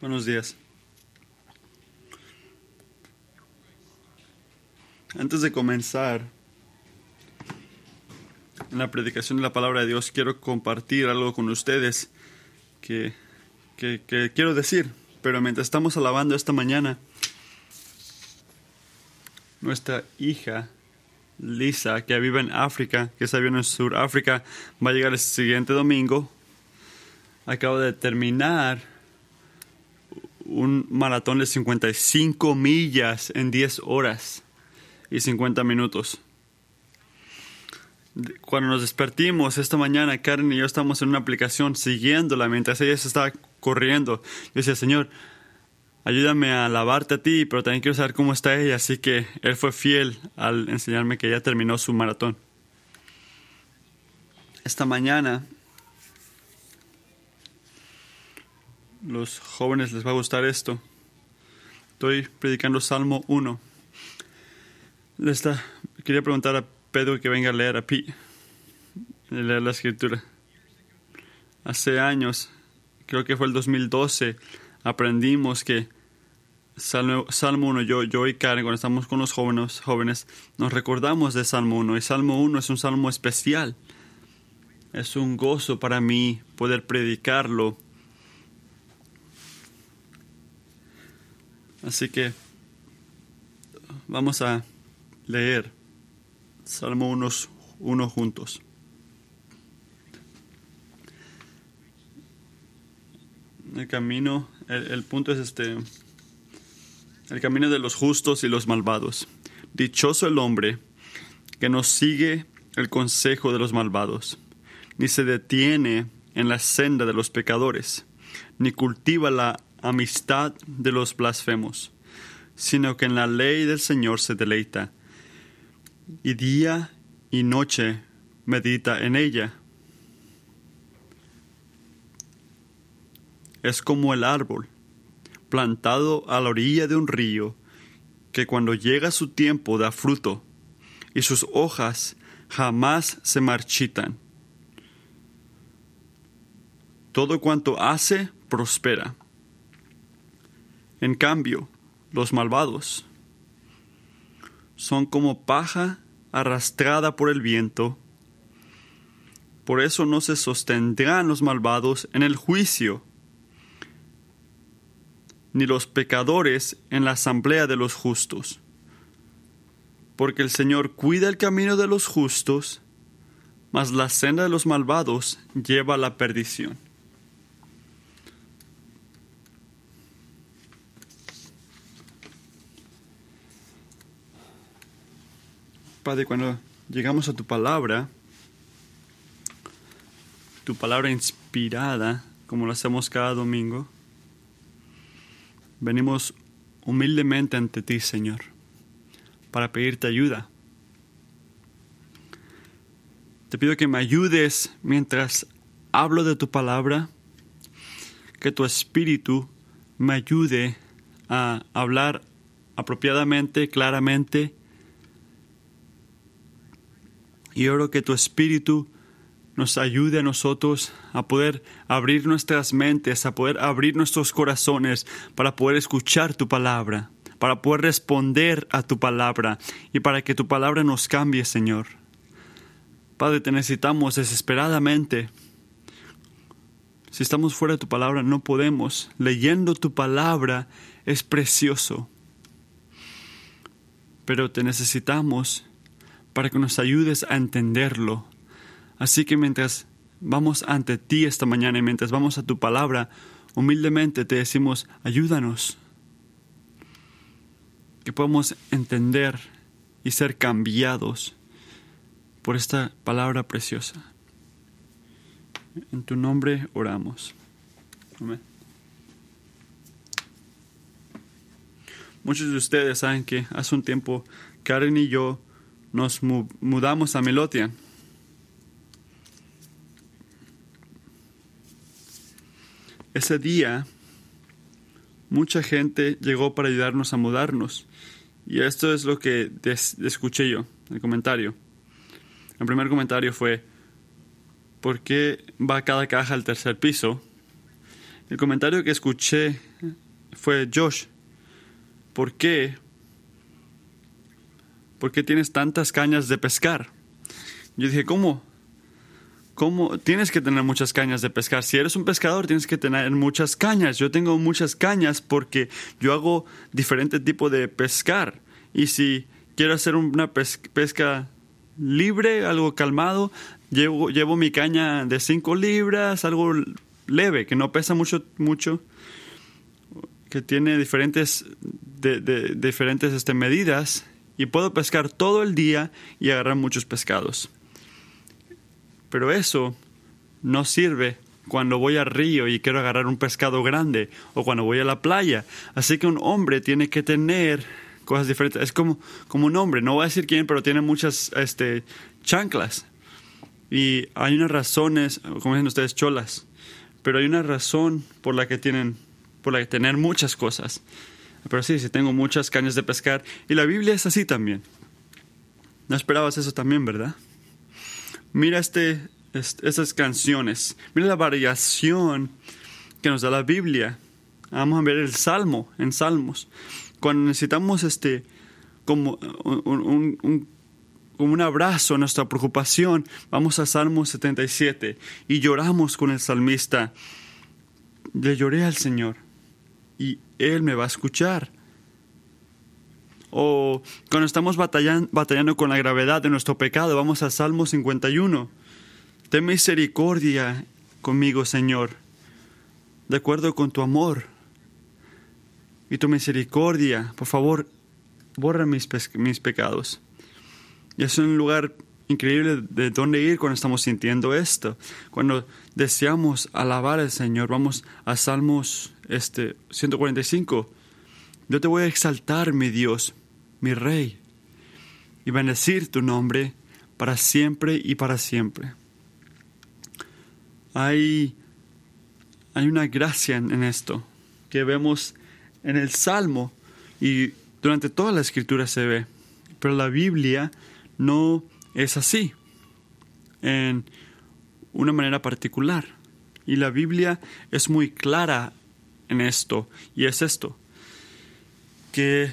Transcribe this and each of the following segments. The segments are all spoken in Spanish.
Buenos días. Antes de comenzar en la predicación de la palabra de Dios, quiero compartir algo con ustedes que, que, que quiero decir. Pero mientras estamos alabando esta mañana, nuestra hija Lisa, que vive en África, que está viviendo en Sudáfrica, va a llegar el siguiente domingo. Acaba de terminar un maratón de 55 millas en 10 horas y 50 minutos. Cuando nos despertimos esta mañana, Karen y yo estamos en una aplicación siguiéndola mientras ella se estaba corriendo. Yo decía, Señor, ayúdame a alabarte a ti, pero también quiero saber cómo está ella. Así que Él fue fiel al enseñarme que ella terminó su maratón. Esta mañana, los jóvenes les va a gustar esto. Estoy predicando Salmo 1. quería preguntar a Pedro que venga a leer a Pi, leer la escritura. Hace años, creo que fue el 2012, aprendimos que Salmo, Salmo 1, yo, yo y Karen, cuando estamos con los jóvenes, jóvenes, nos recordamos de Salmo 1. Y Salmo 1 es un salmo especial. Es un gozo para mí poder predicarlo. Así que vamos a leer Salmo 1 uno juntos. El camino, el, el punto es este el camino de los justos y los malvados. Dichoso el hombre que no sigue el consejo de los malvados, ni se detiene en la senda de los pecadores, ni cultiva la amistad de los blasfemos, sino que en la ley del Señor se deleita, y día y noche medita en ella. Es como el árbol plantado a la orilla de un río, que cuando llega su tiempo da fruto, y sus hojas jamás se marchitan. Todo cuanto hace prospera. En cambio, los malvados son como paja arrastrada por el viento. Por eso no se sostendrán los malvados en el juicio ni los pecadores en la asamblea de los justos. Porque el Señor cuida el camino de los justos, mas la senda de los malvados lleva a la perdición. Padre, cuando llegamos a tu palabra, tu palabra inspirada, como lo hacemos cada domingo, Venimos humildemente ante ti, Señor, para pedirte ayuda. Te pido que me ayudes mientras hablo de tu palabra, que tu espíritu me ayude a hablar apropiadamente, claramente. Y oro que tu espíritu nos ayude a nosotros a poder abrir nuestras mentes, a poder abrir nuestros corazones para poder escuchar tu palabra, para poder responder a tu palabra y para que tu palabra nos cambie, Señor. Padre, te necesitamos desesperadamente. Si estamos fuera de tu palabra, no podemos. Leyendo tu palabra es precioso. Pero te necesitamos para que nos ayudes a entenderlo, Así que mientras vamos ante ti esta mañana y mientras vamos a tu palabra, humildemente te decimos, ayúdanos. Que podamos entender y ser cambiados por esta palabra preciosa. En tu nombre oramos. Amén. Muchos de ustedes saben que hace un tiempo Karen y yo nos mudamos a Melotia Ese día, mucha gente llegó para ayudarnos a mudarnos. Y esto es lo que escuché yo, el comentario. El primer comentario fue, ¿por qué va cada caja al tercer piso? El comentario que escuché fue Josh, ¿por qué? ¿Por qué tienes tantas cañas de pescar? Yo dije, ¿cómo? ¿Cómo? Tienes que tener muchas cañas de pescar. Si eres un pescador, tienes que tener muchas cañas. Yo tengo muchas cañas porque yo hago diferente tipo de pescar. Y si quiero hacer una pesca libre, algo calmado, llevo, llevo mi caña de 5 libras, algo leve, que no pesa mucho, mucho que tiene diferentes, de, diferentes este, medidas y puedo pescar todo el día y agarrar muchos pescados. Pero eso no sirve cuando voy al río y quiero agarrar un pescado grande o cuando voy a la playa. Así que un hombre tiene que tener cosas diferentes. Es como, como un hombre, no voy a decir quién, pero tiene muchas este, chanclas. Y hay unas razones, como dicen ustedes, cholas, pero hay una razón por la que tienen por la que tener muchas cosas. Pero sí, sí tengo muchas cañas de pescar. Y la Biblia es así también. No esperabas eso también, ¿verdad? Mira este, estas canciones. Mira la variación que nos da la Biblia. Vamos a ver el Salmo, en Salmos. Cuando necesitamos este, como un, un, un abrazo a nuestra preocupación, vamos a Salmo 77 y lloramos con el salmista. Le lloré al Señor y Él me va a escuchar. O cuando estamos batallando, con la gravedad de nuestro pecado, vamos a Salmo 51. Ten misericordia conmigo, Señor, de acuerdo con tu amor y tu misericordia. Por favor, borra mis, mis pecados. Y es un lugar increíble de dónde ir cuando estamos sintiendo esto. Cuando deseamos alabar al Señor, vamos a Salmos este 145. Yo te voy a exaltar, mi Dios, mi Rey, y bendecir tu nombre para siempre y para siempre. Hay, hay una gracia en esto que vemos en el Salmo y durante toda la escritura se ve, pero la Biblia no es así en una manera particular. Y la Biblia es muy clara en esto, y es esto, que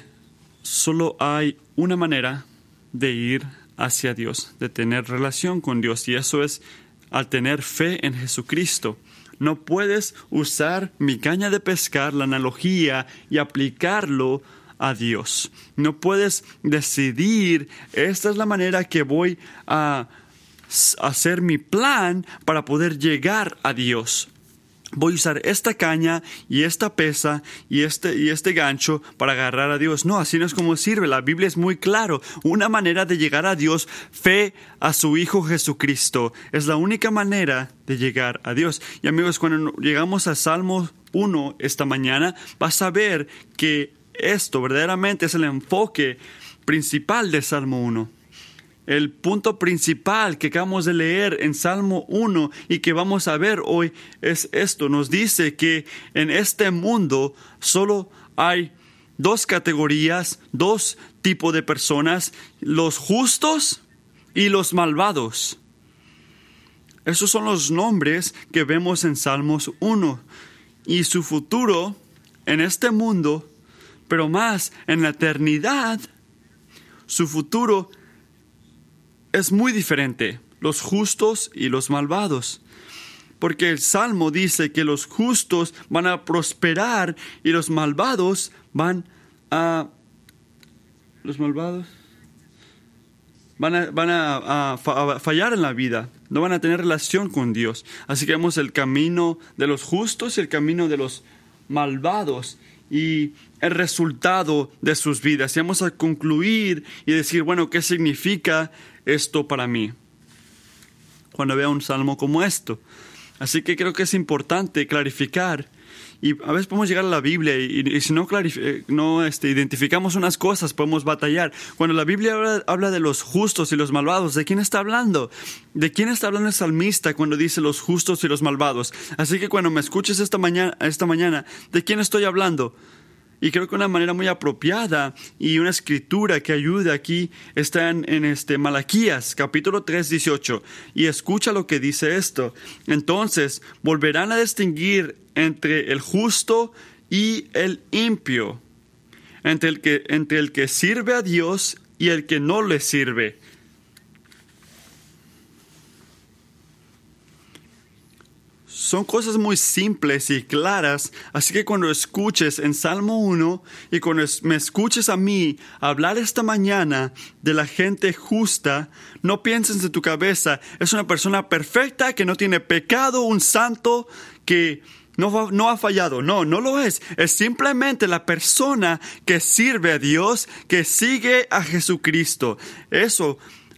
solo hay una manera de ir hacia Dios, de tener relación con Dios, y eso es al tener fe en Jesucristo. No puedes usar mi caña de pescar, la analogía, y aplicarlo a Dios. No puedes decidir, esta es la manera que voy a hacer mi plan para poder llegar a Dios voy a usar esta caña y esta pesa y este, y este gancho para agarrar a Dios. No, así no es como sirve. La Biblia es muy claro. Una manera de llegar a Dios, fe a su Hijo Jesucristo. Es la única manera de llegar a Dios. Y amigos, cuando llegamos a Salmo 1 esta mañana, vas a ver que esto verdaderamente es el enfoque principal de Salmo 1 el punto principal que acabamos de leer en Salmo 1 y que vamos a ver hoy es esto. Nos dice que en este mundo solo hay dos categorías, dos tipos de personas, los justos y los malvados. Esos son los nombres que vemos en Salmos 1. Y su futuro en este mundo, pero más en la eternidad, su futuro es muy diferente, los justos y los malvados. Porque el Salmo dice que los justos van a prosperar y los malvados van a... Los malvados van a, van a, fallar en la vida, no van a tener relación con Dios. Así que vemos el camino de los justos y el camino de los malvados y el resultado de sus vidas. Y vamos a concluir y decir, bueno, ¿qué significa esto para mí cuando vea un salmo como esto. Así que creo que es importante clarificar. Y a veces podemos llegar a la Biblia y, si no, eh, no este, identificamos unas cosas, podemos batallar. Cuando la Biblia habla, de los justos y los malvados, ¿de quién está hablando? ¿De quién está hablando el salmista cuando dice los justos y los malvados? Así que cuando me escuches esta mañana, esta mañana ¿de quién estoy hablando? Y creo que una manera muy apropiada y una escritura que ayuda aquí está en, en este Malaquías, capítulo 3, 18. Y escucha lo que dice esto. Entonces volverán a distinguir entre el justo y el impio, entre el que, entre el que sirve a Dios y el que no le sirve. Son cosas muy simples y claras, así que cuando escuches en Salmo 1 y cuando me escuches a mí hablar esta mañana de la gente justa, no pienses en tu cabeza, es una persona perfecta que no tiene pecado, un santo que no, no, ha fallado, no, no lo es. Es simplemente la persona que sirve a Dios, que sigue a Jesucristo. Eso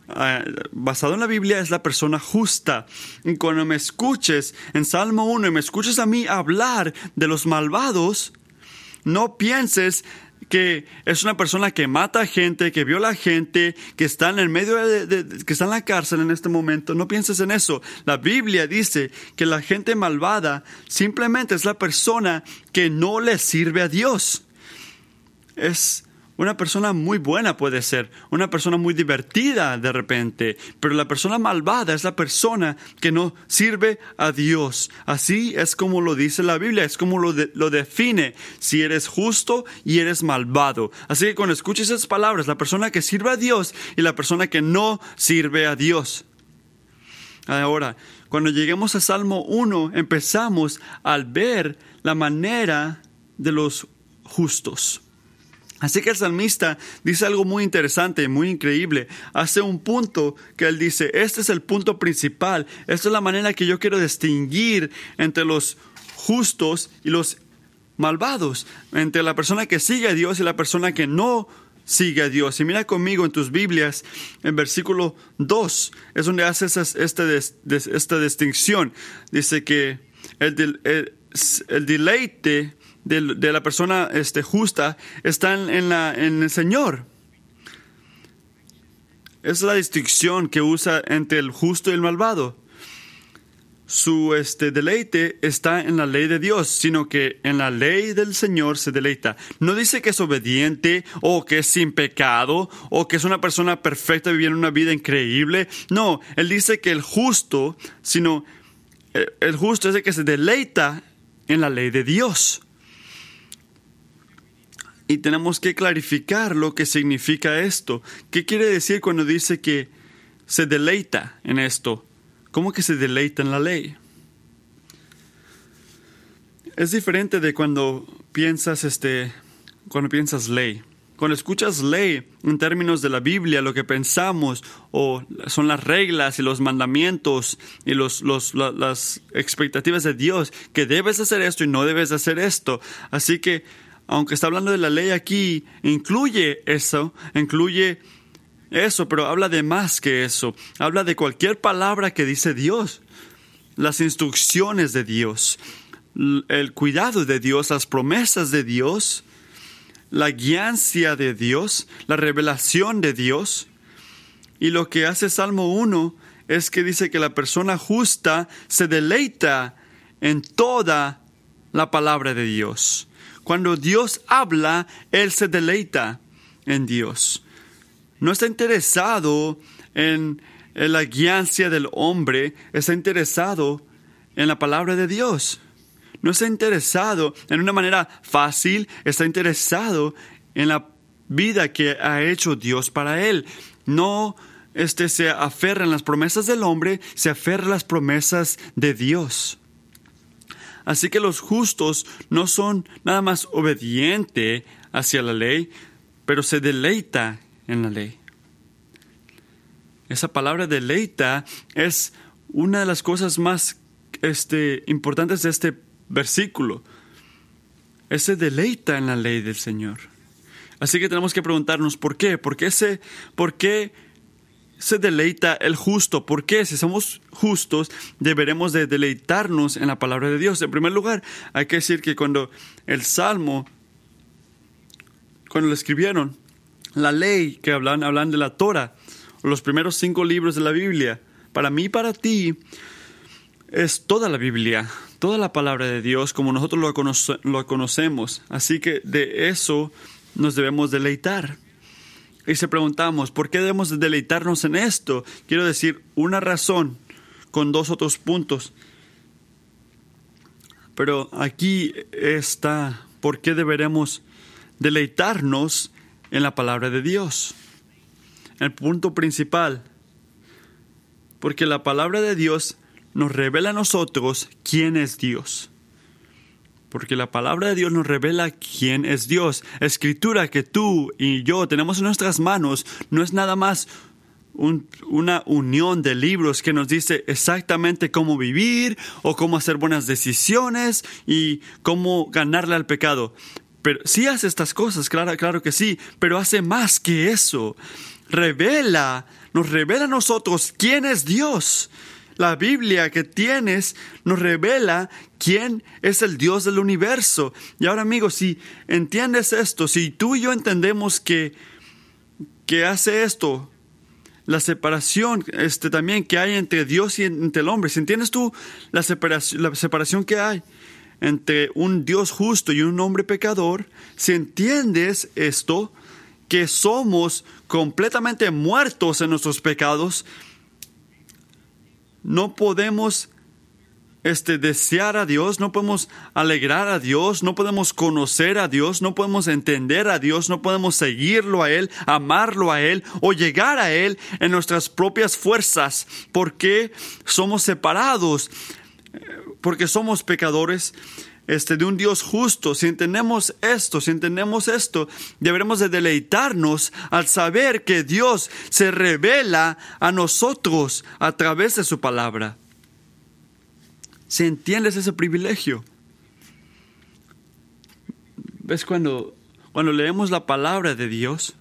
Ah, basado en la Biblia es la persona justa. Y cuando me escuches en Salmo 1 y me escuches a mí hablar de los malvados, no pienses que es una persona que mata gente, que viola gente, que está en el medio de, que está en la cárcel en este momento. No pienses en eso. La Biblia dice que la gente malvada simplemente es la persona que no le sirve a Dios. Es una persona muy buena puede ser, una persona muy divertida de repente, pero la persona malvada es la persona que no sirve a Dios. Así es como lo dice la Biblia, es como lo, lo define, si eres justo y eres malvado. Así que cuando escuches esas palabras, la persona que sirve a Dios y la persona que no sirve a Dios. Ahora, cuando lleguemos a Salmo 1, empezamos al ver la manera de los justos. Así que el salmista dice algo muy interesante, muy increíble. Hace un punto que él dice, este es el punto principal, esta es la manera que yo quiero distinguir entre los justos y los malvados, entre la persona que sigue a Dios y la persona que no sigue a Dios. Y mira conmigo en tus Biblias, en versículo 2, es donde hace esta, esta distinción. Dice que el, el, el deleite de, la persona este, justa están en, la, en el Señor. Es la distinción que usa entre el justo y el malvado. Su este, deleite está en la ley de Dios, sino que en la ley del Señor se deleita. No dice que es obediente o que es sin pecado o que es una persona perfecta viviendo una vida increíble. No, él dice que el justo, sino eh, el justo es el que se deleita en la ley de Dios. Y tenemos que clarificar lo que significa esto. ¿Qué quiere decir cuando dice que se deleita en esto? ¿Cómo que se deleita en la ley? Es diferente de cuando piensas este cuando piensas ley. Cuando escuchas ley en términos de la Biblia, lo que pensamos o son las reglas y los mandamientos y los, las expectativas de Dios, que debes hacer esto y no debes hacer esto. Así que aunque está hablando de la ley aquí, incluye eso, incluye eso, pero habla de más que eso. Habla de cualquier palabra que dice Dios, las instrucciones de Dios, el cuidado de Dios, las promesas de Dios, la guiancia de Dios, la revelación de Dios. Y lo que hace Salmo 1 es que dice que la persona justa se deleita en toda la palabra de Dios. Cuando Dios habla, Él se deleita en Dios. No está interesado en, la guiancia del hombre, está interesado en la palabra de Dios. No está interesado en una manera fácil, está interesado en la vida que ha hecho Dios para él. No este, se aferra en las promesas del hombre, se aferra a las promesas de Dios. Así que los justos no son nada más obedientes hacia la ley, pero se deleita en la ley. Esa palabra deleita es una de las cosas más este, importantes de este versículo. Ese deleita en la ley del Señor. Así que tenemos que preguntarnos por qué, por qué, se, por qué se deleita el justo. ¿Por qué? Si somos justos, deberemos de deleitarnos en la palabra de Dios. En primer lugar, hay que decir que cuando el Salmo, cuando lo escribieron, la ley que hablan, hablan de la Torah, los primeros cinco libros de la Biblia, para mí y para ti, es toda la Biblia. toda la palabra de Dios como nosotros lo, conoce- lo conocemos. Así que de eso nos debemos deleitar. Y si preguntamos, ¿por qué debemos de deleitarnos en esto? Quiero decir una razón con dos otros puntos. Pero aquí está, ¿por qué deberemos deleitarnos en la palabra de Dios? El punto principal, porque la palabra de Dios nos revela a nosotros quién es Dios. Porque la palabra de Dios nos revela quién es Dios. Escritura que tú y yo tenemos en nuestras manos no es nada más un- una unión de libros que nos dice exactamente cómo vivir o cómo hacer buenas decisiones y cómo ganarle al pecado. Pero sí hace estas cosas, claro, claro que sí, pero hace más que eso. Revela, nos revela a nosotros quién es Dios. La Biblia que tienes nos revela quién es el Dios del universo. Y ahora, amigos, si entiendes esto, si tú y yo entendemos que, que hace esto, la separación este, también que hay entre Dios y entre el hombre, si entiendes tú la separación, la separación que hay entre un Dios justo y un hombre pecador, si entiendes esto, que somos completamente muertos en nuestros pecados, no podemos este, desear a Dios, no podemos alegrar a Dios, no podemos conocer a Dios, no podemos entender a Dios, no podemos seguirlo a Él, amarlo a Él o llegar a Él en nuestras propias fuerzas, porque somos separados, eh, porque somos pecadores. Este, de un Dios justo, si entendemos esto, si entendemos esto, deberemos de deleitarnos al saber que Dios se revela a nosotros a través de su palabra. Si entiendes ese privilegio. ¿Ves cuando, cuando leemos la palabra de Dios?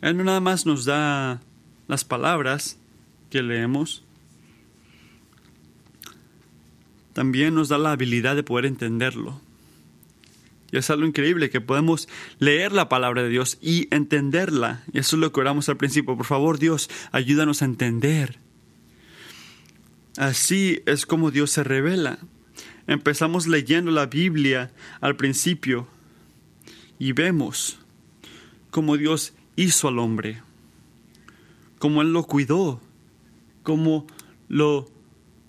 Él no nada más nos da las palabras que leemos, también nos da la habilidad de poder entenderlo. Y es algo increíble que podemos leer la palabra de Dios y entenderla. Y eso es lo que oramos al principio. Por favor, Dios, ayúdanos a entender. Así es como Dios se revela. Empezamos leyendo la Biblia al principio y vemos cómo Dios hizo al hombre, cómo Él lo cuidó, cómo lo,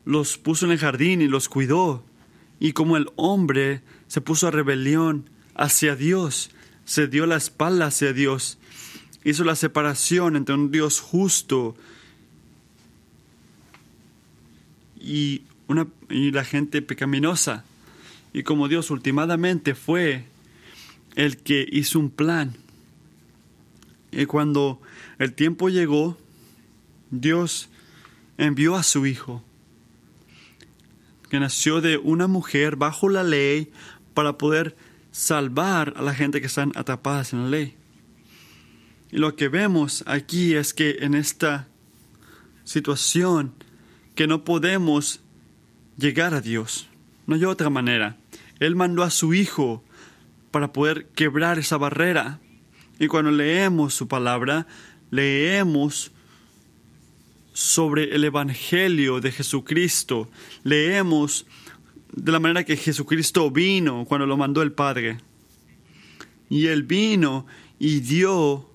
los puso en el jardín y los cuidó, y cómo el hombre se puso a rebelión hacia Dios, se dio la espalda hacia Dios, hizo la separación entre un Dios justo y, una, y la gente pecaminosa. Y como Dios últimamente fue el que hizo un plan. Y cuando el tiempo llegó, Dios envió a su Hijo, que nació de una mujer bajo la ley para poder salvar a la gente que están atrapadas en la ley. Y lo que vemos aquí es que en esta situación que no podemos llegar a Dios. No hay otra manera. Él mandó a su Hijo para poder quebrar esa barrera. Y cuando leemos su palabra, leemos sobre el Evangelio de Jesucristo. Leemos de la manera que Jesucristo vino cuando lo mandó el Padre. Y Él vino y dio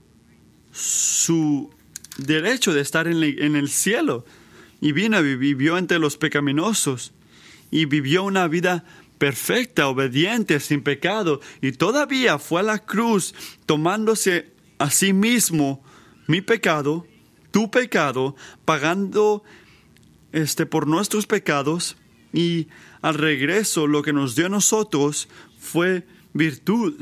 su derecho de estar en el cielo y vino y vivió entre los pecaminosos y vivió una vida perfecta, obediente, sin pecado, y todavía fue a la cruz tomándose a sí mismo mi pecado, tu pecado, pagando este por nuestros pecados y al regreso lo que nos dio a nosotros fue virtud.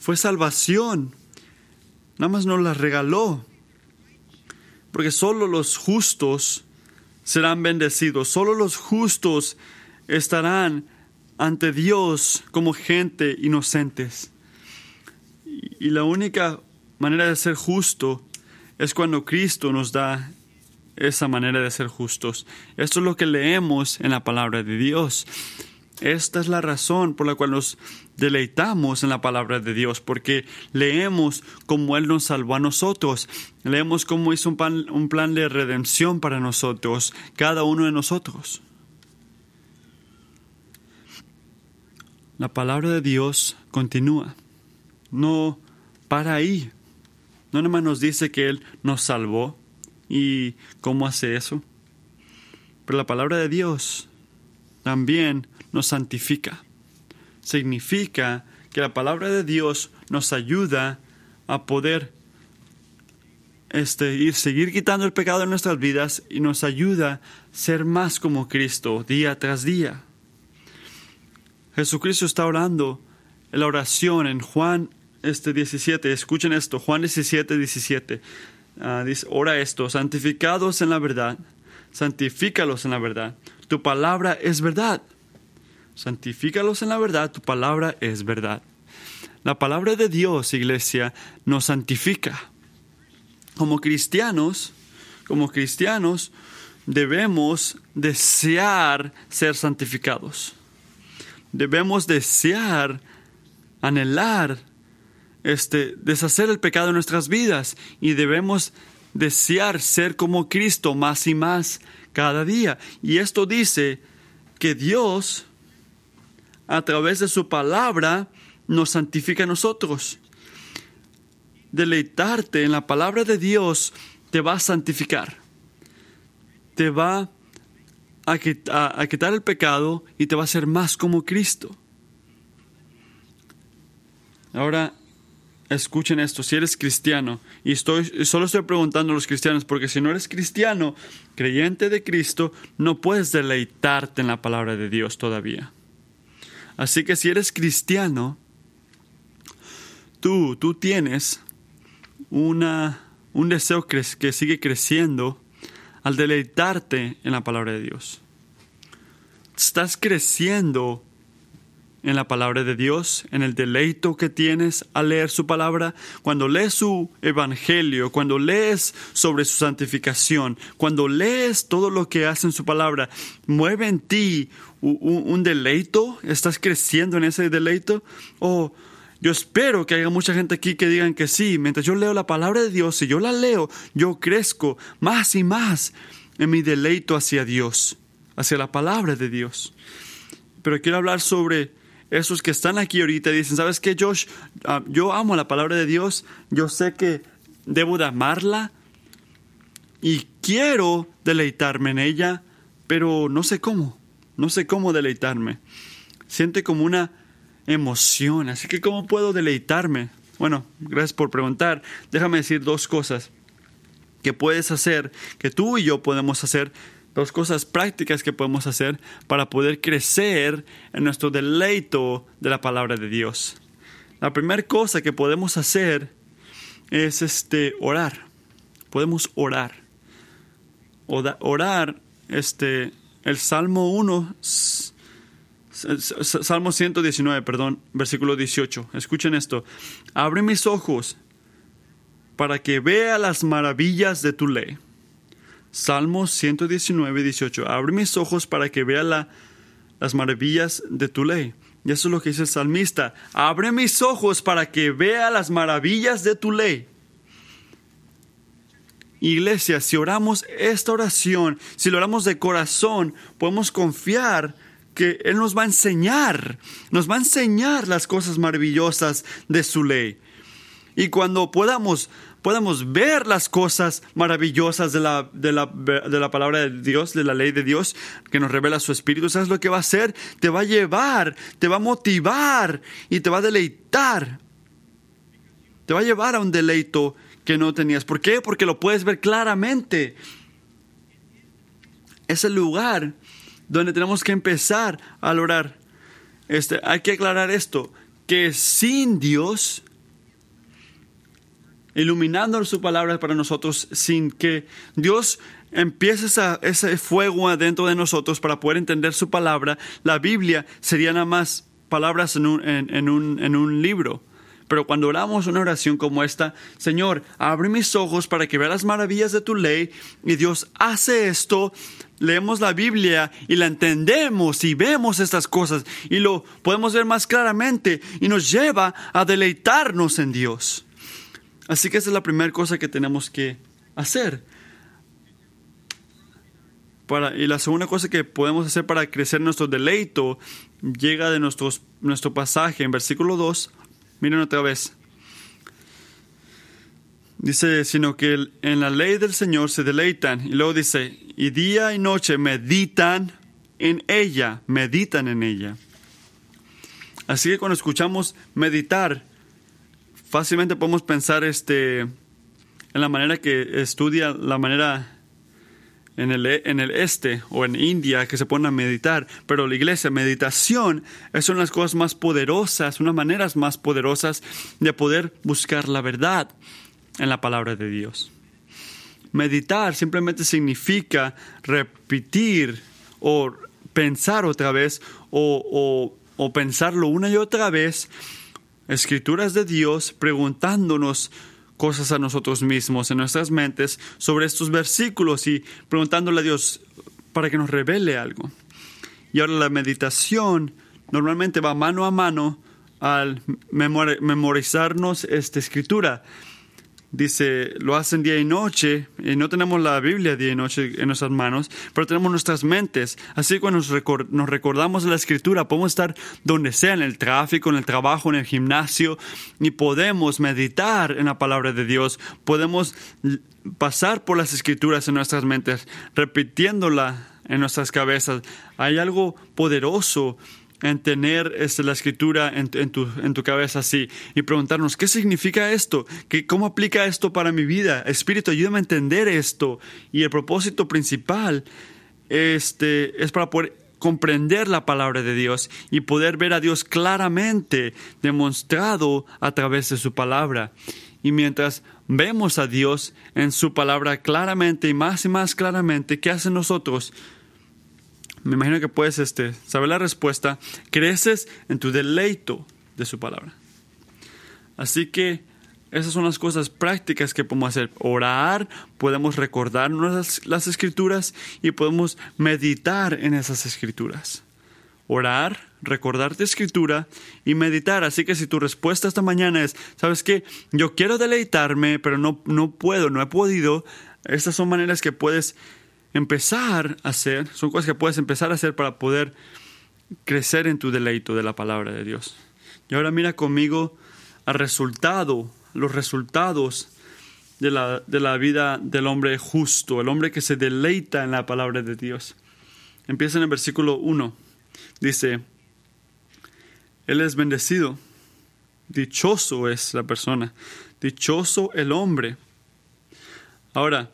Fue salvación. Nada más nos la regaló porque solo los justos serán bendecidos, solo los justos estarán ante Dios como gente inocentes. Y la única manera de ser justo es cuando Cristo nos da esa manera de ser justos. Esto es lo que leemos en la palabra de Dios. Esta es la razón por la cual nos deleitamos en la palabra de Dios, porque leemos cómo Él nos salvó a nosotros, leemos cómo hizo un plan, un plan de redención para nosotros, cada uno de nosotros. La palabra de Dios continúa, no para ahí. No nos dice que Él nos salvó y cómo hace eso, pero la palabra de Dios también nos santifica. Significa que la palabra de Dios nos ayuda a poder este, ir, seguir quitando el pecado de nuestras vidas y nos ayuda a ser más como Cristo día tras día. Jesucristo está orando en la oración en Juan este 17. Escuchen esto, Juan 17, 17. Ah, dice, ora esto, santificados en la verdad, santifícalos en la verdad. Tu palabra es verdad. Santifícalos en la verdad, tu palabra es verdad. La palabra de Dios, iglesia, nos santifica. Como cristianos, como cristianos, debemos desear ser santificados debemos desear, anhelar, este, deshacer el pecado de nuestras vidas y debemos desear ser como Cristo más y más cada día. Y esto dice que Dios, a través de su palabra, nos santifica a nosotros. Deleitarte en la palabra de Dios te va a santificar. Te va a, quitar el pecado y te va a hacer más como Cristo. Ahora, escuchen esto, si eres cristiano, y estoy, solo estoy preguntando a los cristianos, porque si no eres cristiano, creyente de Cristo, no puedes deleitarte en la palabra de Dios todavía. Así que si eres cristiano, tú, tú tienes una, un deseo que sigue creciendo al deleitarte en la palabra de Dios. Estás creciendo en la palabra de Dios, en el deleito que tienes al leer su palabra, cuando lees su evangelio, cuando lees sobre su santificación, cuando lees todo lo que hace en su palabra, mueve en ti un, deleito, estás creciendo en ese deleito, o yo espero que haya mucha gente aquí que digan que sí, mientras yo leo la palabra de Dios, si yo la leo, yo crezco más y más en mi deleito hacia Dios, hacia la palabra de Dios. Pero quiero hablar sobre esos que están aquí ahorita dicen, ¿sabes qué, Josh? Ah, yo amo la palabra de Dios, yo sé que debo de amarla y quiero deleitarme en ella, pero no sé cómo, no sé cómo deleitarme. Siente como una emoción. Así que, ¿cómo puedo deleitarme? Bueno, gracias por preguntar. Déjame decir dos cosas que puedes hacer, que tú y yo podemos hacer, dos cosas prácticas que podemos hacer para poder crecer en nuestro deleito de la palabra de Dios. La primera cosa que podemos hacer es este orar. Podemos orar. Orar, este, el Salmo 1 Salmo 119, perdón, versículo 18. Escuchen esto. Abre mis ojos para que vea las maravillas de tu ley. Salmo 119, 18. Abre mis ojos para que vea las maravillas de tu ley. Y eso es lo que dice el salmista. Abre mis ojos para que vea las maravillas de tu ley. Iglesia, si oramos esta oración, si lo oramos de corazón, podemos confiar que Él nos va a enseñar, nos va a enseñar las cosas maravillosas de su ley. Y cuando podamos, podamos ver las cosas maravillosas de la, de, la, de la palabra de Dios, de la ley de Dios, que nos revela su Espíritu, ¿sabes lo que va a hacer? Te va a llevar, te va a motivar y te va a deleitar. Te va a llevar a un deleito que no tenías. ¿Por qué? Porque lo puedes ver claramente. Es el lugar donde tenemos que empezar a orar. Este, hay que aclarar esto, que sin Dios, iluminando su palabra para nosotros, sin que Dios empiece ese fuego adentro de nosotros para poder entender su palabra, la Biblia sería nada más palabras en un, en un libro. Pero cuando oramos una oración como esta, Señor, abre mis ojos para que vea las maravillas de tu ley, y Dios hace esto, leemos la Biblia y la entendemos y vemos estas cosas y lo podemos ver más claramente y nos lleva a deleitarnos en Dios. Así que esa es la primera cosa que tenemos que hacer. Para, y la segunda cosa que podemos hacer para crecer nuestro deleito llega de nuestro pasaje en versículo 2. Miren otra vez. Dice, sino que en la ley del Señor se deleitan. Y luego dice, y día y noche meditan en ella, meditan en ella. Así que cuando escuchamos meditar, fácilmente podemos pensar este, en la manera que estudia la manera en el, en el este o en India que se ponen a meditar, pero la iglesia, meditación, es una de las cosas más poderosas, unas maneras más poderosas de poder buscar la verdad en la palabra de Dios. Meditar simplemente significa repetir o pensar otra vez o, o, pensarlo una y otra vez escrituras de Dios preguntándonos cosas a nosotros mismos en nuestras mentes sobre estos versículos y preguntándole a Dios para que nos revele algo. Y ahora la meditación normalmente va mano a mano al memorizarnos esta escritura dice, lo hacen día y noche, y no tenemos la Biblia día y noche en nuestras manos, pero tenemos nuestras mentes. Así que cuando nos, recordamos la Escritura, podemos estar donde sea, en el tráfico, en el trabajo, en el gimnasio, y podemos meditar en la palabra de Dios, podemos pasar por las Escrituras en nuestras mentes, repitiéndola en nuestras cabezas. Hay algo poderoso en tener este, la escritura en, tu, en, tu, cabeza así y preguntarnos, ¿qué significa esto? ¿Qué, ¿Cómo aplica esto para mi vida? Espíritu, ayúdame a entender esto. Y el propósito principal este, es para poder comprender la palabra de Dios y poder ver a Dios claramente demostrado a través de su palabra. Y mientras vemos a Dios en su palabra claramente y más y más claramente, ¿qué hacen nosotros? Me imagino que puedes este, saber la respuesta, creces en tu deleito de su palabra. Así que esas son las cosas prácticas que podemos hacer. Orar, podemos recordarnos las, las escrituras y podemos meditar en esas escrituras. Orar, recordarte escritura y meditar. Así que si tu respuesta esta mañana es, ¿sabes qué? Yo quiero deleitarme, pero no, no puedo, no he podido. Estas son maneras que puedes empezar a hacer, son cosas que puedes empezar a hacer para poder crecer en tu deleito de la palabra de Dios. Y ahora mira conmigo al resultado, los resultados de la, de la vida del hombre justo, el hombre que se deleita en la palabra de Dios. Empieza en el versículo 1. Dice, Él es bendecido, dichoso es la persona, dichoso el hombre. Ahora,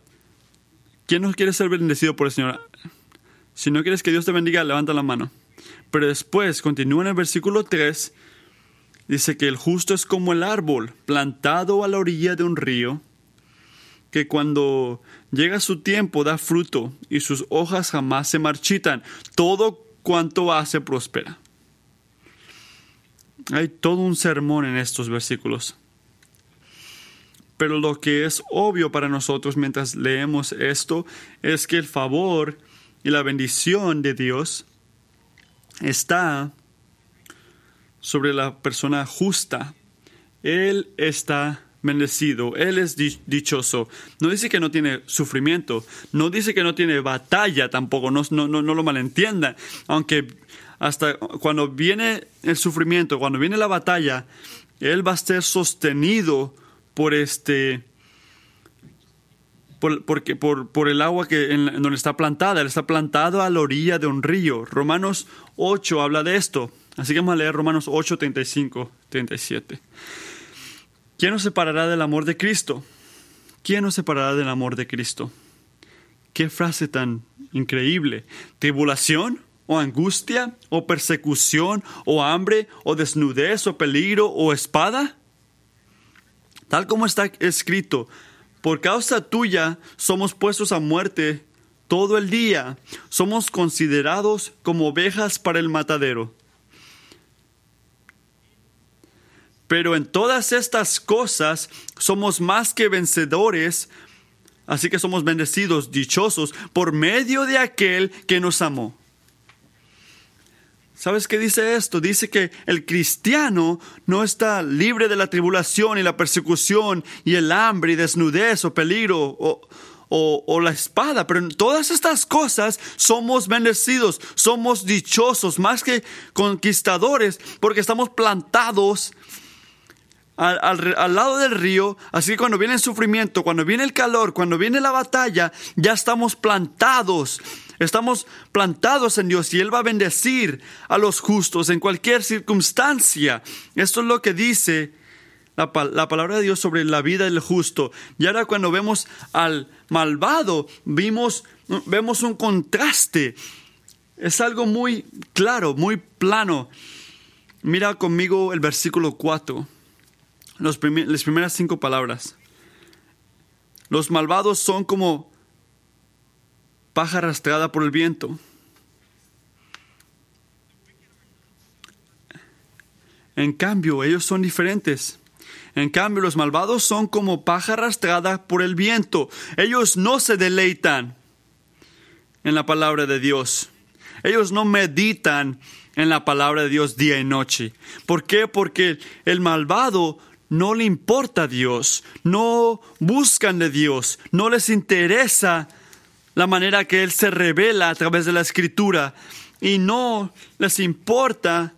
¿Quién no quiere ser bendecido por el Señor? Si no quieres que Dios te bendiga, levanta la mano. Pero después, continúa en el versículo 3, dice que el justo es como el árbol plantado a la orilla de un río, que cuando llega su tiempo da fruto y sus hojas jamás se marchitan. Todo cuanto hace prospera. Hay todo un sermón en estos versículos. Pero lo que es obvio para nosotros mientras leemos esto es que el favor y la bendición de Dios está sobre la persona justa. Él está bendecido, Él es dichoso. No dice que no tiene sufrimiento, no dice que no tiene batalla tampoco, no, no, no, lo malentiendan. Aunque hasta cuando viene el sufrimiento, cuando viene la batalla, Él va a ser sostenido por este por, porque, por, por el agua que en, donde está plantada. Él está plantado a la orilla de un río. Romanos 8 habla de esto. Así que vamos a leer Romanos 8, 35, 37. ¿Quién nos separará del amor de Cristo? ¿Quién nos separará del amor de Cristo? Qué frase tan increíble. ¿Tribulación? ¿O angustia? ¿O persecución? ¿O hambre? ¿O desnudez? ¿O peligro? ¿O espada? Tal como está escrito, por causa tuya somos puestos a muerte todo el día, somos considerados como ovejas para el matadero. Pero en todas estas cosas somos más que vencedores, así que somos bendecidos, dichosos, por medio de aquel que nos amó. ¿Sabes qué dice esto? Dice que el cristiano no está libre de la tribulación y la persecución y el hambre y desnudez o peligro o, o, la espada, pero en todas estas cosas somos bendecidos, somos dichosos, más que conquistadores, porque estamos plantados al, al, lado del río, así que cuando viene el sufrimiento, cuando viene el calor, cuando viene la batalla, ya estamos plantados. Estamos plantados en Dios y Él va a bendecir a los justos en cualquier circunstancia. Esto es lo que dice la, palabra de Dios sobre la vida del justo. Y ahora cuando vemos al malvado, vimos, vemos un contraste. Es algo muy claro, muy plano. Mira conmigo el versículo 4, las primeras cinco palabras. Los malvados son como paja arrastrada por el viento. En cambio, ellos son diferentes. En cambio, los malvados son como paja arrastrada por el viento. Ellos no se deleitan en la palabra de Dios. Ellos no meditan en la palabra de Dios día y noche. ¿Por qué? Porque el malvado no le importa a Dios, no buscan de Dios, no les interesa la manera que Él se revela a través de la escritura y no les importa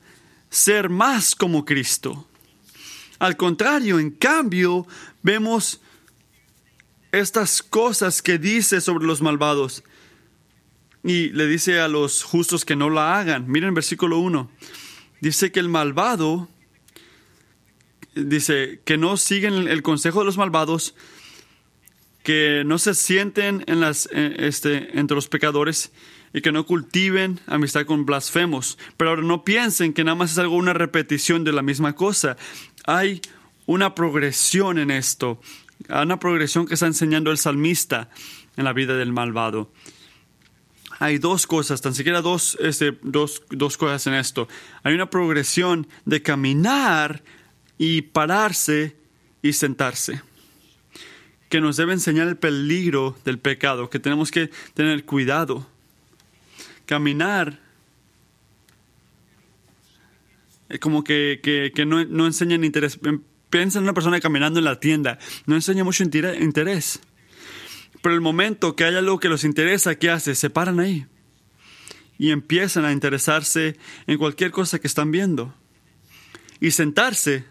ser más como Cristo. Al contrario, en cambio, vemos estas cosas que dice sobre los malvados. Y le dice a los justos que no la hagan. Miren versículo 1. Dice que el malvado, dice que no siguen el consejo de los malvados, que no se sienten eh, este, entre los pecadores y que no cultiven amistad con blasfemos. Pero ahora no piensen que nada más es algo una repetición de la misma cosa. Hay una progresión en esto, una progresión que está enseñando el salmista en la vida del malvado. Hay dos cosas, tan siquiera dos, este, dos cosas en esto. Hay una progresión de caminar y pararse y sentarse que nos debe enseñar el peligro del pecado, que tenemos que tener cuidado. Caminar como que, que, no, no enseñan interés. Piensa en una persona caminando en la tienda, no enseña mucho interés. Pero el momento que hay algo que los interesa, ¿qué hace? Se paran ahí y empiezan a interesarse en cualquier cosa que están viendo. Y sentarse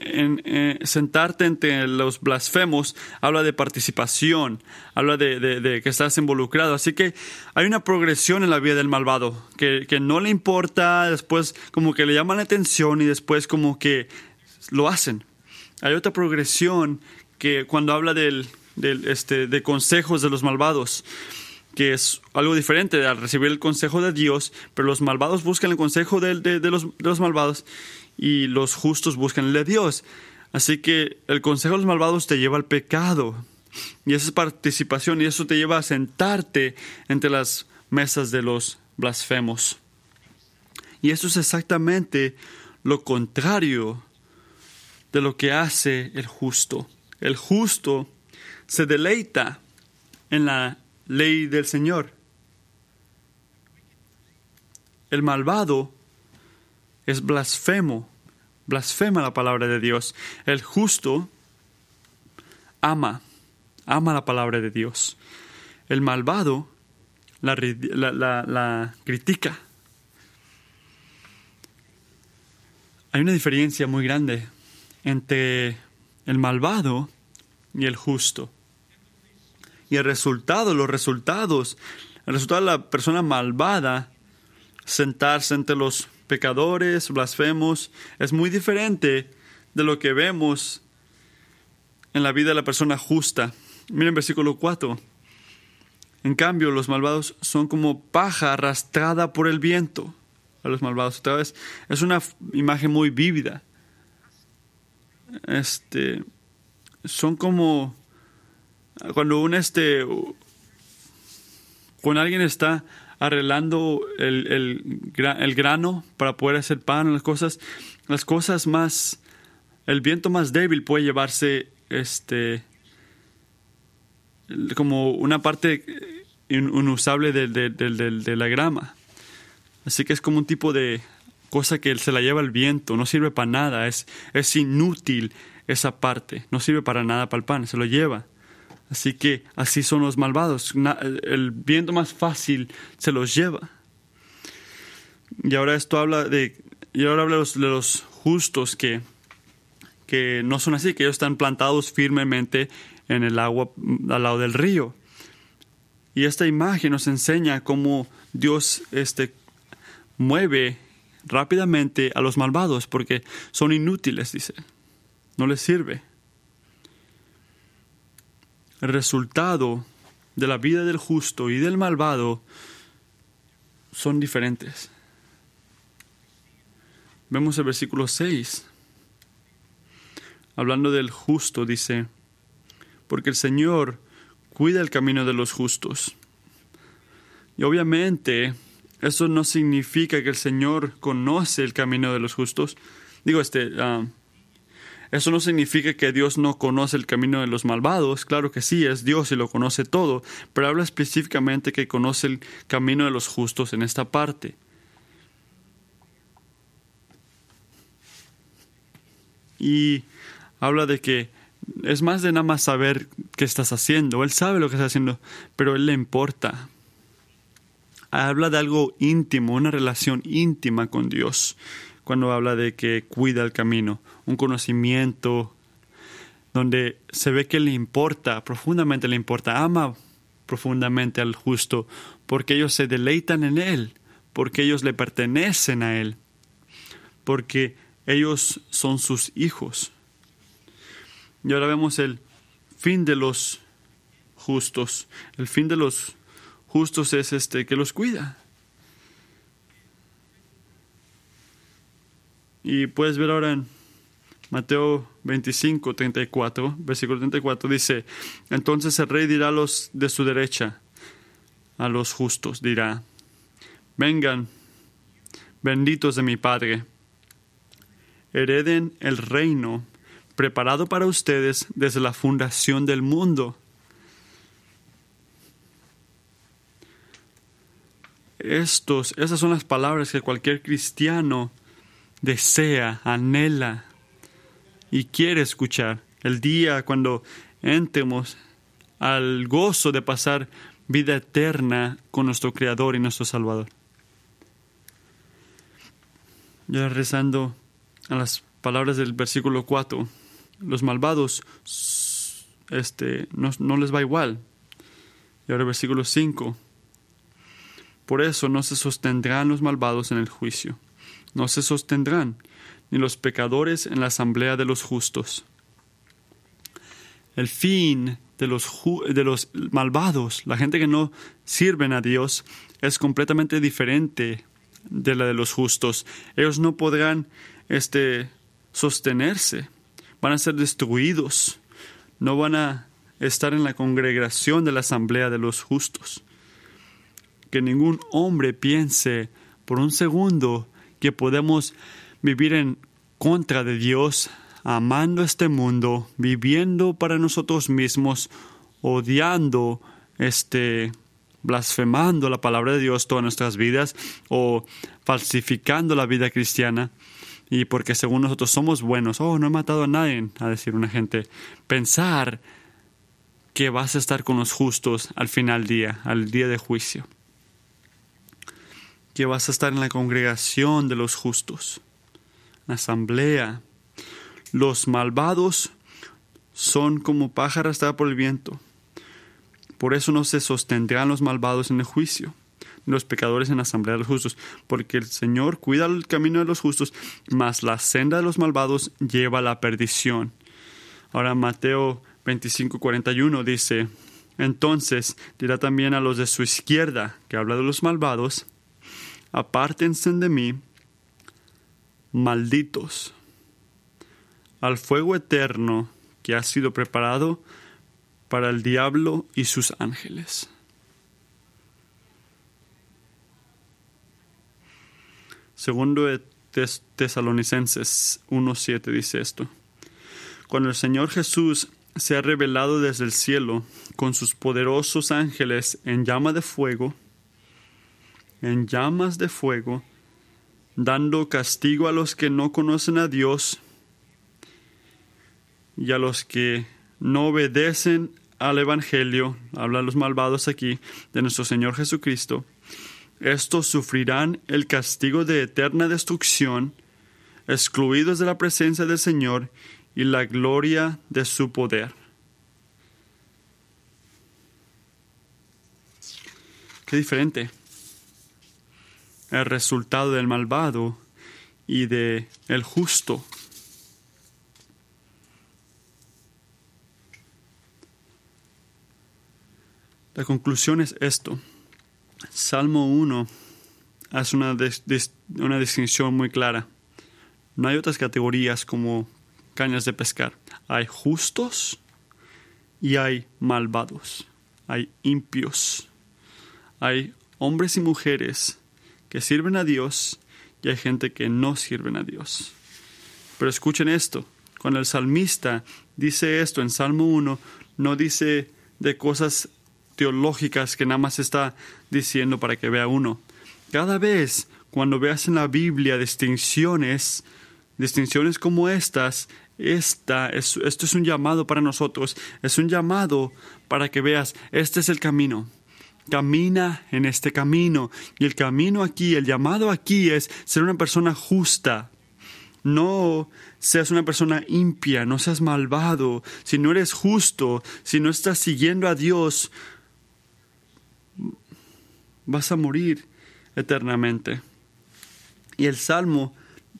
en, eh, sentarte entre los blasfemos habla de participación, habla de, que estás involucrado. Así que hay una progresión en la vida del malvado, que, no le importa, después como que le llaman la atención y después como que lo hacen. Hay otra progresión que cuando habla del, este, de consejos de los malvados, que es algo diferente al recibir el consejo de Dios, pero los malvados buscan el consejo de, de los malvados y los justos buscan el de Dios. Así que el consejo de los malvados te lleva al pecado. Y esa es participación y eso te lleva a sentarte entre las mesas de los blasfemos. Y eso es exactamente lo contrario de lo que hace el justo. El justo se deleita en la ley del Señor. El malvado es blasfemo, blasfema la palabra de Dios. El justo ama, ama la palabra de Dios. El malvado la, la, critica. Hay una diferencia muy grande entre el malvado y el justo. Y el resultado, los resultados, el resultado de la persona malvada, sentarse entre los pecadores, blasfemos, es muy diferente de lo que vemos en la vida de la persona justa. Miren versículo 4. En cambio, los malvados son como paja arrastrada por el viento. A los malvados, otra vez, es una imagen muy vívida. Este, son como cuando un este, cuando alguien está arreglando el, el, el, grano para poder hacer pan, las cosas, las cosas más, el viento más débil puede llevarse este como una parte inusable de, de, de, la grama. Así que es como un tipo de cosa que se la lleva el viento, no sirve para nada, es, es inútil esa parte, no sirve para nada para el pan, se lo lleva. Así que así son los malvados. El viento más fácil se los lleva. Y ahora esto habla de. Y ahora habla de los, justos que, que no son así, que ellos están plantados firmemente en el agua al lado del río. Y esta imagen nos enseña cómo Dios este, mueve rápidamente a los malvados porque son inútiles, dice. No les sirve el resultado de la vida del justo y del malvado son diferentes. Vemos el versículo 6. Hablando del justo, dice, porque el Señor cuida el camino de los justos. Y obviamente eso no significa que el Señor conoce el camino de los justos. Digo, este, ah, eso no significa que Dios no conoce el camino de los malvados, claro que sí, es Dios y lo conoce todo, pero habla específicamente que conoce el camino de los justos en esta parte. Y habla de que es más de nada más saber qué estás haciendo, Él sabe lo que estás haciendo, pero Él le importa. Habla de algo íntimo, una relación íntima con Dios cuando habla de que cuida el camino, un conocimiento donde se ve que le importa, profundamente le importa, ama profundamente al justo, porque ellos se deleitan en él, porque ellos le pertenecen a él, porque ellos son sus hijos. Y ahora vemos el fin de los justos. El fin de los justos es este que los cuida. Y puedes ver ahora en Mateo 25, 34, versículo 34, dice, entonces el rey dirá a los de su derecha, a los justos, dirá, vengan, benditos de mi Padre, hereden el reino preparado para ustedes desde la fundación del mundo. Estos, esas son las palabras que cualquier cristiano desea, anhela y quiere escuchar. El día cuando entremos al gozo de pasar vida eterna con nuestro Creador y nuestro Salvador. Ya rezando a las palabras del versículo 4, los malvados este, no, no les va igual. Y ahora el versículo 5, por eso no se sostendrán los malvados en el juicio no se sostendrán, ni los pecadores en la asamblea de los justos. El fin de los, malvados, la gente que no sirven a Dios, es completamente diferente de la de los justos. Ellos no podrán este, sostenerse, van a ser destruidos, no van a estar en la congregación de la asamblea de los justos. Que ningún hombre piense por un segundo que podemos vivir en contra de Dios, amando este mundo, viviendo para nosotros mismos, odiando, este, blasfemando la palabra de Dios todas nuestras vidas o falsificando la vida cristiana. Y porque según nosotros somos buenos, oh, no he matado a nadie, a decir una gente, pensar que vas a estar con los justos al final día, al día de juicio que vas a estar en la congregación de los justos, la asamblea. Los malvados son como pájaros arrastrados por el viento. Por eso no se sostendrán los malvados en el juicio, los pecadores en la asamblea de los justos, porque el Señor cuida el camino de los justos, mas la senda de los malvados lleva a la perdición. Ahora Mateo 25, 41 dice, entonces dirá también a los de su izquierda, que habla de los malvados, apártense de mí, malditos, al fuego eterno que ha sido preparado para el diablo y sus ángeles. Segundo Tesalonicenses 1.7 dice esto. Cuando el Señor Jesús se ha revelado desde el cielo con sus poderosos ángeles en llama de fuego, en llamas de fuego, dando castigo a los que no conocen a Dios y a los que no obedecen al Evangelio, hablan los malvados aquí, de nuestro Señor Jesucristo, estos sufrirán el castigo de eterna destrucción, excluidos de la presencia del Señor y la gloria de su poder. Qué diferente el resultado del malvado y de el justo. La conclusión es esto. Salmo 1 hace una, una distinción muy clara. No hay otras categorías como cañas de pescar. Hay justos y hay malvados. Hay impios. Hay hombres y mujeres que sirven a Dios y hay gente que no sirven a Dios. Pero escuchen esto, cuando el salmista dice esto en Salmo 1, no dice de cosas teológicas que nada más está diciendo para que vea uno. Cada vez cuando veas en la Biblia distinciones, distinciones como estas, esta es, esto es un llamado para nosotros, es un llamado para que veas, este es el camino, camina en este camino. Y el camino aquí, el llamado aquí es ser una persona justa. No seas una persona impia, no seas malvado. Si no eres justo, si no estás siguiendo a Dios, vas a morir eternamente. Y el Salmo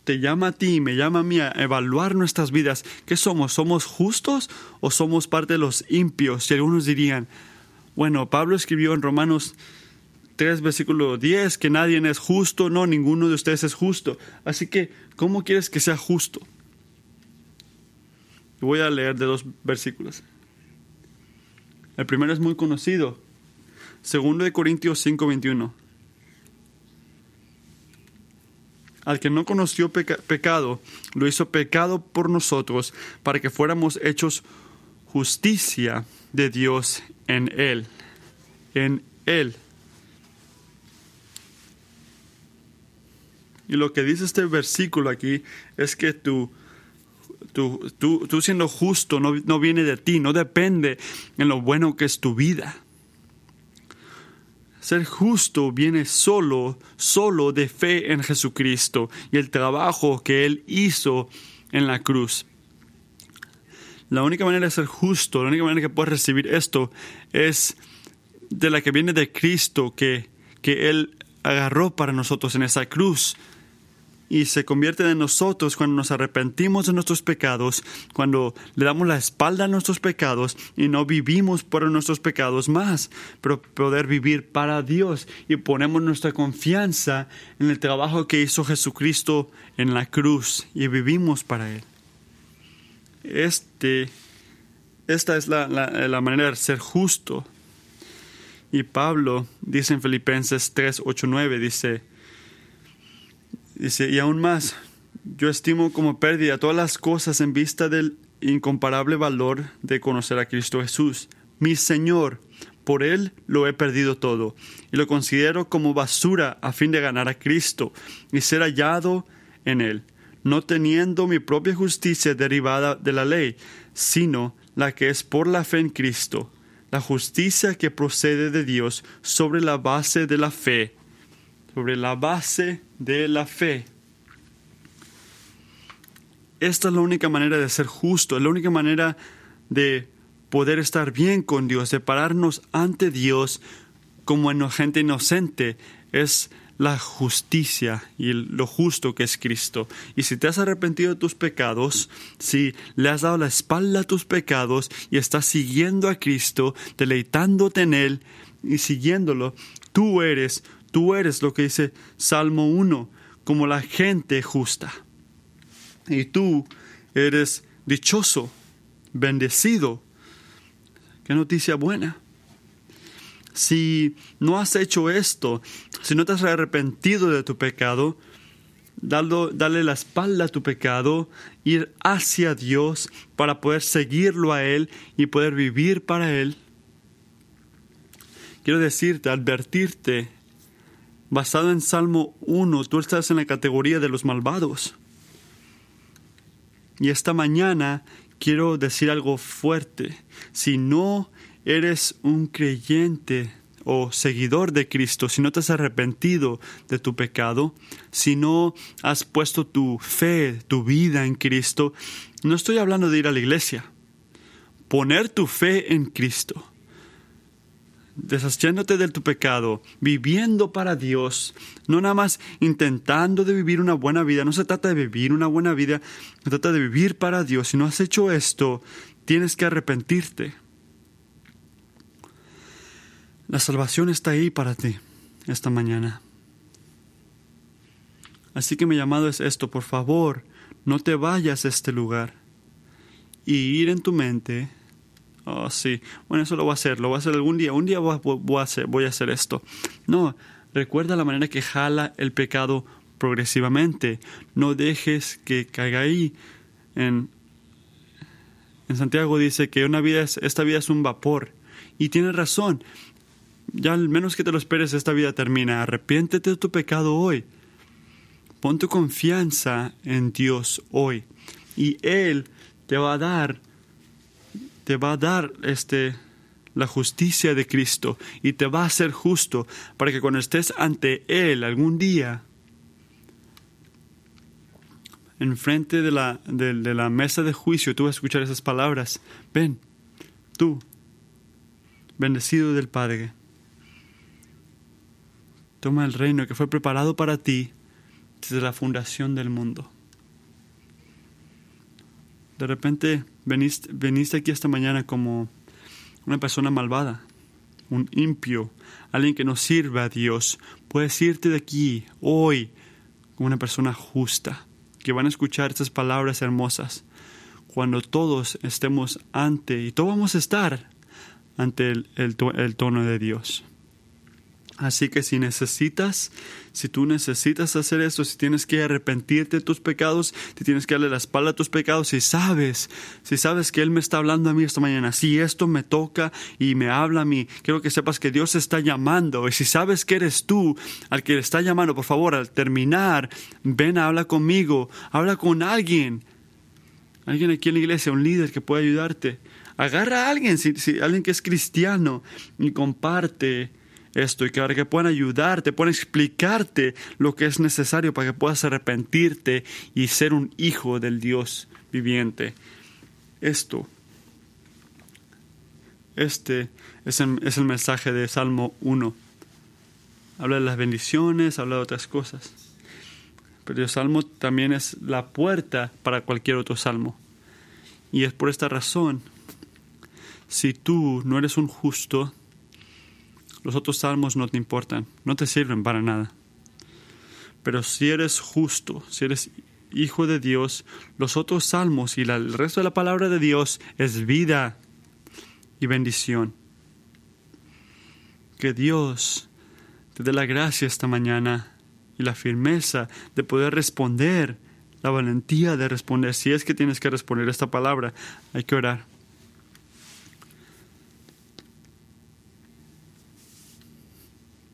te llama a ti, me llama a mí a evaluar nuestras vidas. ¿Qué somos? ¿Somos justos o somos parte de los impios? Y algunos dirían, bueno, Pablo escribió en Romanos 3, versículo 10, que nadie es justo, no, ninguno de ustedes es justo. Así que, ¿cómo quieres que sea justo? Voy a leer de dos versículos. El primero es muy conocido. Segundo de Corintios 5, 21. Al que no conoció pecado, lo hizo pecado por nosotros, para que fuéramos hechos justicia de Dios en Él, en Él. Y lo que dice este versículo aquí es que tú, tú, tú, siendo justo no, no viene de ti, no depende en lo bueno que es tu vida. Ser justo viene solo, solo de fe en Jesucristo y el trabajo que Él hizo en la cruz. La única manera de ser justo, la única manera que puedes recibir esto es de la que viene de Cristo, que, que Él agarró para nosotros en esa cruz y se convierte en nosotros cuando nos arrepentimos de nuestros pecados, cuando le damos la espalda a nuestros pecados y no vivimos por nuestros pecados más, pero poder vivir para Dios y ponemos nuestra confianza en el trabajo que hizo Jesucristo en la cruz y vivimos para Él. Este, esta es la, manera de ser justo. Y Pablo dice en Filipenses 3, 8, 9, dice, dice, y aún más, yo estimo como pérdida todas las cosas en vista del incomparable valor de conocer a Cristo Jesús, mi Señor. Por Él lo he perdido todo, y lo considero como basura a fin de ganar a Cristo y ser hallado en Él no teniendo mi propia justicia derivada de la ley, sino la que es por la fe en Cristo, la justicia que procede de Dios sobre la base de la fe, sobre la base de la fe. Esta es la única manera de ser justo, es la única manera de poder estar bien con Dios, de pararnos ante Dios como gente inocente, es la justicia y lo justo que es Cristo. Y si te has arrepentido de tus pecados, si le has dado la espalda a tus pecados y estás siguiendo a Cristo, deleitándote en Él y siguiéndolo, tú eres, tú eres lo que dice Salmo 1, como la gente justa. Y tú eres dichoso, bendecido. Qué noticia buena si no has hecho esto, si no te has arrepentido de tu pecado, darle la espalda a tu pecado, ir hacia Dios para poder seguirlo a Él y poder vivir para Él. Quiero decirte, advertirte, basado en Salmo 1, tú estás en la categoría de los malvados. Y esta mañana quiero decir algo fuerte. Si no eres un creyente o seguidor de Cristo, si no te has arrepentido de tu pecado, si no has puesto tu fe, tu vida en Cristo, no estoy hablando de ir a la iglesia. Poner tu fe en Cristo deshaciéndote de tu pecado, viviendo para Dios, no nada más intentando de vivir una buena vida, no se trata de vivir una buena vida, se trata de vivir para Dios. Si no has hecho esto, tienes que arrepentirte. La salvación está ahí para ti esta mañana. Así que mi llamado es esto, por favor, no te vayas a este lugar y ir en tu mente Oh, sí. Bueno, eso lo voy a hacer. Lo voy a hacer algún día. Un día voy, a, hacer, voy a hacer esto. No. Recuerda la manera que jala el pecado progresivamente. No dejes que caiga ahí. En, en Santiago dice que una vida es, esta vida es un vapor. Y tiene razón. Ya al menos que te lo esperes, esta vida termina. Arrepiéntete de tu pecado hoy. Pon tu confianza en Dios hoy. Y Él te va a dar te va a dar este la justicia de Cristo y te va a hacer justo para que cuando estés ante Él algún día enfrente de la, de, de la mesa de juicio tú vas a escuchar esas palabras ven tú bendecido del Padre toma el reino que fue preparado para ti desde la fundación del mundo de repente veniste, veniste aquí esta mañana como una persona malvada, un impio, alguien que no sirve a Dios. Puedes irte de aquí hoy como una persona justa, que van a escuchar estas palabras hermosas. Cuando todos estemos ante, y todos vamos a estar ante el, el, el tono de Dios. Así que si necesitas, si tú necesitas hacer esto, si tienes que arrepentirte de tus pecados, si tienes que darle la espalda a tus pecados, si sabes, si sabes que Él me está hablando a mí esta mañana, si esto me toca y me habla a mí, quiero que sepas que Dios está llamando. Y si sabes que eres tú al que le está llamando, por favor, al terminar, ven, habla conmigo, habla con alguien. Alguien aquí en la iglesia, un líder que pueda ayudarte. Agarra a alguien, si, si- alguien que es cristiano, y comparte esto y que para que puedan ayudarte, puedan explicarte lo que es necesario para que puedas arrepentirte y ser un hijo del Dios viviente. Esto, este es el, es el mensaje de Salmo 1. Habla de las bendiciones, habla de otras cosas. Pero el salmo también es la puerta para cualquier otro salmo. Y es por esta razón, si tú no eres un justo, los otros salmos no te importan, no te sirven para nada. Pero si eres justo, si eres hijo de Dios, los otros salmos y la- el resto de la palabra de Dios es vida y bendición. Que Dios te dé la gracia esta mañana y la firmeza de poder responder, la valentía de responder. Si es que tienes que responder esta palabra, hay que orar.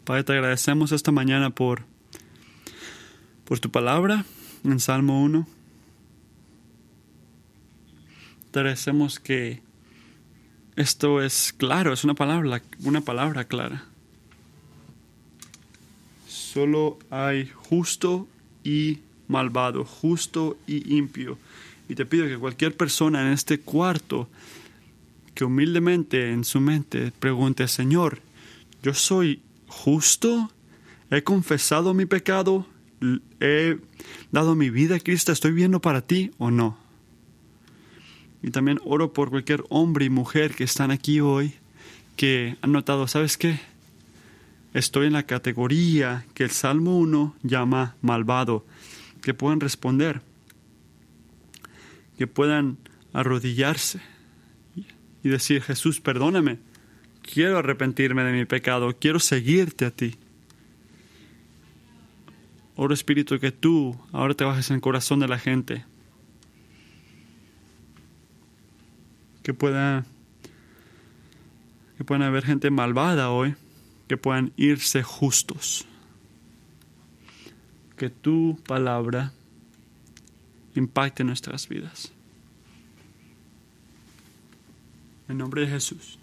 Padre, te agradecemos esta mañana por, por tu palabra en Salmo 1. Te agradecemos que esto es claro, es una palabra, una palabra clara. Solo hay justo y malvado, justo y impío. Y te pido que cualquier persona en este cuarto que humildemente en su mente pregunte, Señor, yo soy justo, he confesado mi pecado, he dado mi vida a Cristo, estoy viendo para ti o no. Y también oro por cualquier hombre y mujer que están aquí hoy que han notado, ¿sabes qué? Estoy en la categoría que el Salmo 1 llama malvado, que puedan responder, que puedan arrodillarse y decir, Jesús, perdóname, quiero arrepentirme de mi pecado, quiero seguirte a ti. Oro Espíritu que tú ahora trabajes en el corazón de la gente. Que pueda que puedan haber gente malvada hoy, que puedan irse justos. Que tu palabra impacte nuestras vidas. En nombre de Jesús.